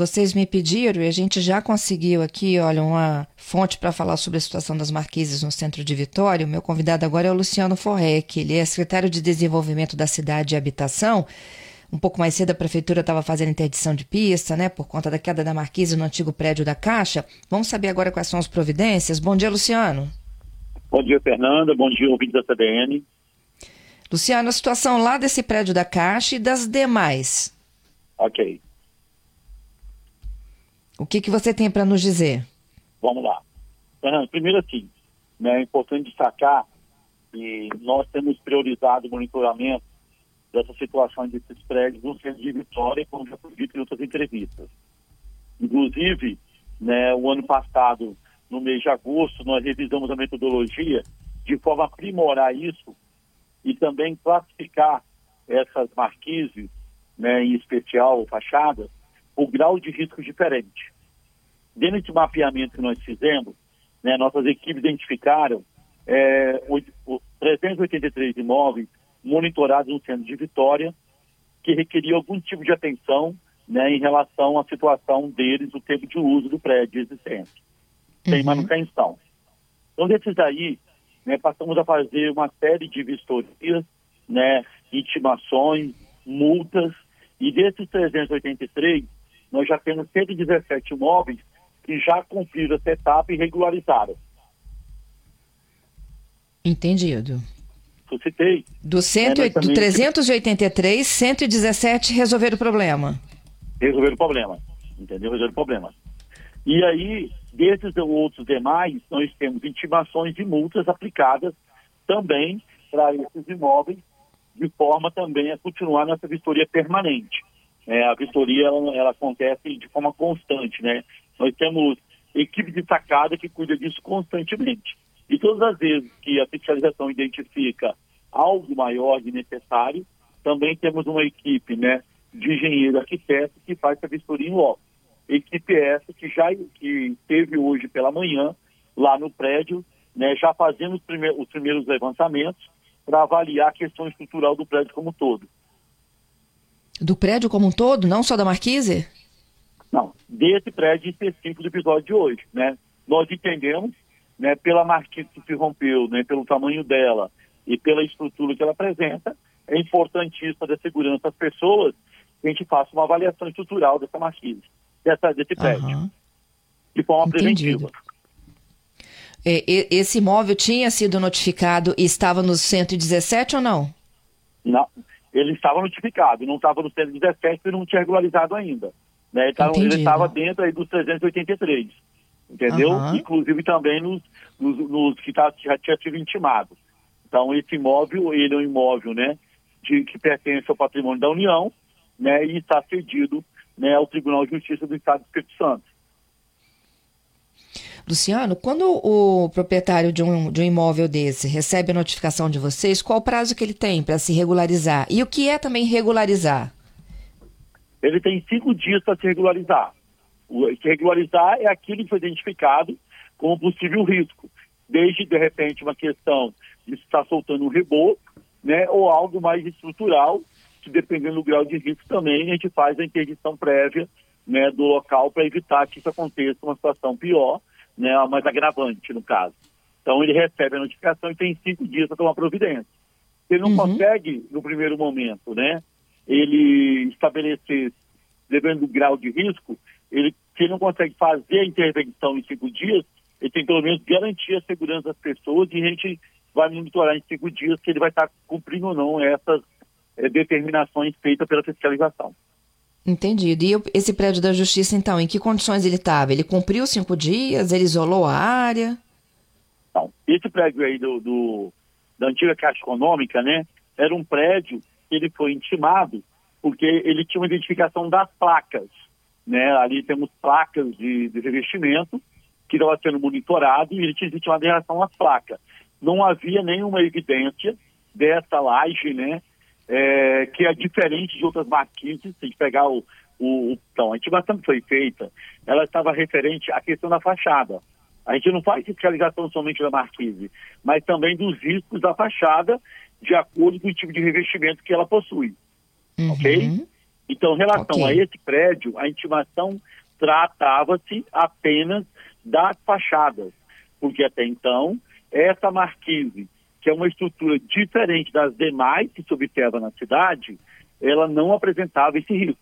Vocês me pediram e a gente já conseguiu aqui, olha, uma fonte para falar sobre a situação das marquises no centro de Vitória. O meu convidado agora é o Luciano Forrec, ele é secretário de Desenvolvimento da Cidade e Habitação. Um pouco mais cedo a prefeitura estava fazendo interdição de pista, né, por conta da queda da marquise no antigo prédio da Caixa. Vamos saber agora quais são as providências. Bom dia, Luciano. Bom dia, Fernanda. Bom dia, ouvinte da CBN. Luciano, a situação lá desse prédio da Caixa e das demais. Ok. O que, que você tem para nos dizer? Vamos lá. Fernando, primeiro assim, né, é importante destacar que nós temos priorizado o monitoramento dessa situação desses prédios no centro de Vitória, como já foi dito em outras entrevistas. Inclusive, né, o ano passado, no mês de agosto, nós revisamos a metodologia de forma a aprimorar isso e também classificar essas marquises, né, em especial fachadas, o grau de risco diferente. Dentro desse mapeamento que nós fizemos, né, nossas equipes identificaram é, o, o 383 imóveis monitorados no centro de Vitória, que requeriam algum tipo de atenção né, em relação à situação deles, o tempo de uso do prédio existente, sem uhum. manutenção. Então, desses aí, né, passamos a fazer uma série de vistorias, né, intimações, multas, e desses 383, nós já temos 117 imóveis que já cumpriram essa etapa e regularizaram. Entendido. Eu citei. Do, cento, é, do 383, 117 resolveram o problema. Resolveram o problema. Entendeu? Resolveram o problema. E aí, desses outros demais, nós temos intimações de multas aplicadas também para esses imóveis, de forma também a continuar nessa vistoria permanente. É, a vistoria ela, ela, acontece de forma constante, né? Nós temos equipe destacada que cuida disso constantemente. E todas as vezes que a fiscalização identifica algo maior de necessário, também temos uma equipe, né, de engenheiro arquiteto que faz a vistoria em loco. Equipe essa que já que teve hoje pela manhã lá no prédio, né, já fazendo os, primeiros, os primeiros levantamentos para avaliar a questão estrutural do prédio como todo. Do prédio como um todo, não só da Marquise? Não, desse prédio específico do episódio de hoje, né? Nós entendemos, né, pela marquise que se rompeu, né, pelo tamanho dela e pela estrutura que ela apresenta, é importantíssimo para a segurança das pessoas que a gente faça uma avaliação estrutural dessa marquise, dessa, desse prédio, uhum. de forma Entendido. preventiva. É, esse imóvel tinha sido notificado e estava no 117 ou não? Não, ele estava notificado, não estava no 117 e não tinha regularizado ainda. Né? Então, ele estava dentro aí dos 383, entendeu? Uhum. Inclusive também nos, nos, nos que tá, já tinha sido intimado. Então, esse imóvel, ele é um imóvel, né, de, que pertence ao patrimônio da União, né, e está cedido, né, ao Tribunal de Justiça do Estado do Espírito Santo. Luciano, quando o proprietário de um, de um imóvel desse recebe a notificação de vocês, qual o prazo que ele tem para se regularizar? E o que é também regularizar? Ele tem cinco dias para se regularizar. O, se regularizar é aquilo que foi identificado como possível risco, desde, de repente, uma questão de estar soltando um reboco, né, ou algo mais estrutural, que dependendo do grau de risco também, a gente faz a interdição prévia né, do local para evitar que isso aconteça uma situação pior, né, mais agravante no caso. Então ele recebe a notificação e tem cinco dias para tomar providência. Se ele não uhum. consegue, no primeiro momento, né, ele estabelecer, dependendo do grau de risco, ele, se ele não consegue fazer a intervenção em cinco dias, ele tem pelo menos garantir a segurança das pessoas e a gente vai monitorar em cinco dias se ele vai estar cumprindo ou não essas é, determinações feitas pela fiscalização. Entendido. E esse prédio da justiça, então, em que condições ele estava? Ele cumpriu cinco dias? Ele isolou a área? Não. Esse prédio aí do, do, da antiga Caixa Econômica, né? Era um prédio que ele foi intimado porque ele tinha uma identificação das placas, né? Ali temos placas de, de revestimento que estava sendo monitorado e ele tinha intimado em relação às placas. Não havia nenhuma evidência dessa laje, né? É, que é diferente de outras marquises, se a gente pegar o, o, então, a intimação que foi feita, ela estava referente à questão da fachada. A gente não faz fiscalização somente da marquise, mas também dos riscos da fachada, de acordo com o tipo de revestimento que ela possui. Uhum. Ok? Então, em relação okay. a esse prédio, a intimação tratava-se apenas das fachadas, porque até então, essa marquise, que é uma estrutura diferente das demais que se observa na cidade, ela não apresentava esse risco.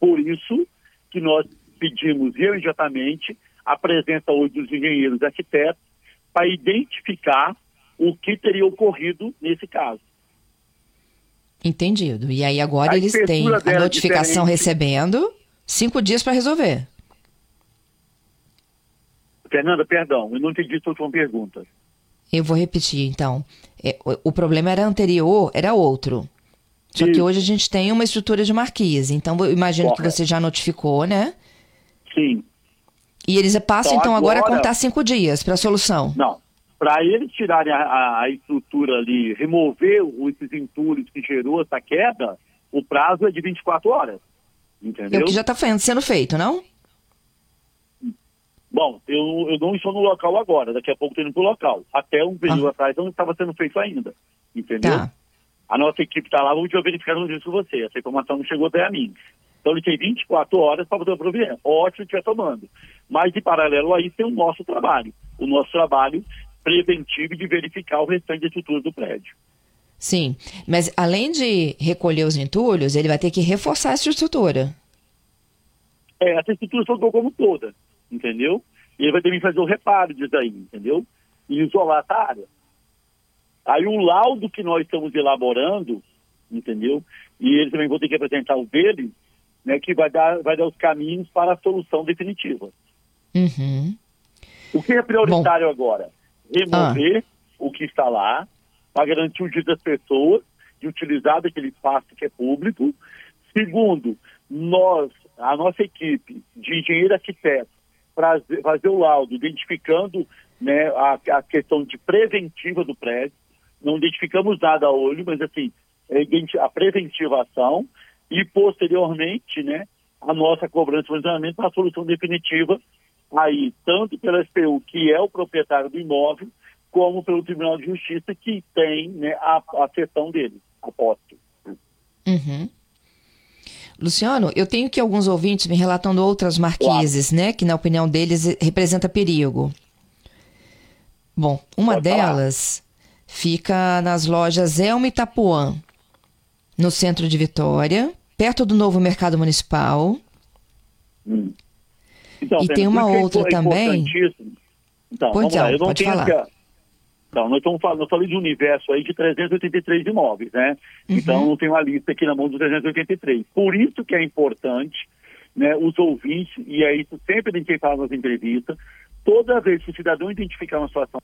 Por isso que nós pedimos imediatamente a presença hoje dos engenheiros e arquitetos para identificar o que teria ocorrido nesse caso. Entendido. E aí agora a eles têm a notificação recebendo cinco dias para resolver. Fernanda, perdão, eu não entendi sua última pergunta. Eu vou repetir, então. É, o, problema era anterior, era outro. Só que hoje a gente tem uma estrutura de marquise. Então, eu imagino Correto. que você já notificou, né? Sim. E eles passam, então, então agora, agora a contar cinco dias para a solução? Não. Para eles tirarem a, a, estrutura ali, remover esses entulhos que gerou essa queda, o prazo é de 24 horas. Entendeu? É o que já está sendo feito, não? Bom, eu, eu não estou no local agora, daqui a pouco estou indo para o local. Até um período ah. atrás não estava sendo feito ainda. Entendeu? Tá. A nossa equipe está lá, vamos verificar isso com você. Essa informação não chegou até a mim. Então ele tem 24 horas para poder prover. Ótimo estiver tomando. Mas, em paralelo a isso, tem o nosso trabalho. O nosso trabalho preventivo de verificar o restante da estrutura do prédio. Sim, mas além de recolher os entulhos, ele vai ter que reforçar essa estrutura. É, essa estrutura soltou como toda, entendeu? E ele vai ter que fazer o reparo disso aí, entendeu? E isolar essa área. Aí o laudo que nós estamos elaborando, entendeu? E eles também vão ter que apresentar o dele, né, que vai dar, vai dar os caminhos para a solução definitiva. Uhum. O que é prioritário Bom. agora? Remover ah. o que está lá, para garantir o direito das pessoas de utilizar daquele espaço que é público. Segundo, nós, a nossa equipe de engenheiro arquiteto, fazer o laudo identificando né, a, a, questão de preventiva do prédio. Não identificamos nada a olho, mas assim, é a preventivação e posteriormente, né, a nossa cobrança de funcionamento para a solução definitiva aí, tanto pela SPU, que é o proprietário do imóvel, como pelo Tribunal de Justiça, que tem né, a, a dele, a posse. Uhum. Luciano, eu tenho que alguns ouvintes me relatando outras marquises, né, que na opinião deles representa perigo. Bom, uma Pode delas falar. fica nas lojas Elma e Itapuã, no centro de Vitória, perto do novo mercado municipal. Hum. Então, e tem uma outra é também. Então, pois vamos lá, eu não pode tenho falar. Então, nós estamos falando, eu falei de um universo aí de 383 imóveis, né? Uhum. Então, não tem uma lista aqui na mão dos 383. Por isso que é importante, né, os ouvintes, e é isso sempre a gente fala nas entrevistas, toda vez que o cidadão identificar uma situação,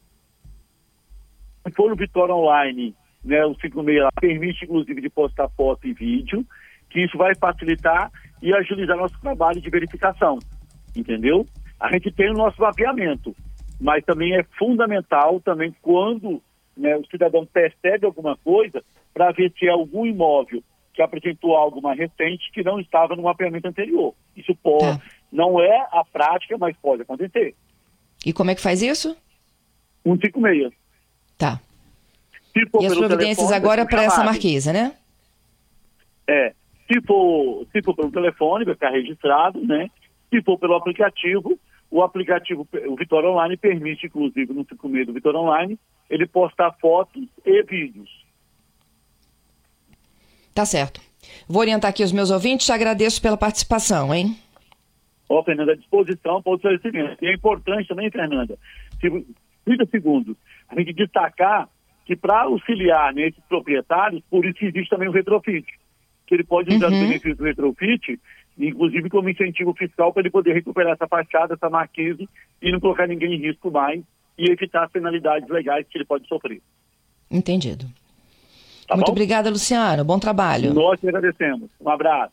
se for no Vitória Online, né, o 56 permite, inclusive, de postar foto e vídeo, que isso vai facilitar e agilizar nosso trabalho de verificação, entendeu? A gente tem o nosso mapeamento, mas também é fundamental também quando né, o cidadão percebe alguma coisa para ver se é algum imóvel que apresentou algo mais recente que não estava no mapeamento anterior. Isso pode, tá. não é a prática, mas pode acontecer. E como é que faz isso? 156. Tá. e as providências telefone, agora para essa marquisa, né? É. Se for, se for pelo telefone, vai ficar registrado, né? Se for pelo aplicativo, o aplicativo, o Vitória Online, permite, inclusive, no 56 do Vitória Online, ele postar fotos e vídeos. Tá certo. Vou orientar aqui os meus ouvintes, te agradeço pela participação, hein? Ó, oh, Fernanda, à disposição para o esclarecimento. E é importante também, Fernanda, 30 segundos, a gente destacar que para auxiliar nesses proprietários, por isso existe também o retrofit, que ele pode usar uhum. o benefício do retrofit inclusive como incentivo fiscal para ele poder recuperar essa fachada, essa marquise e não colocar ninguém em risco mais e evitar as penalidades legais que ele pode sofrer. Entendido. Tá Muito bom? obrigada, Luciano. Bom trabalho. Nós que agradecemos. Um abraço.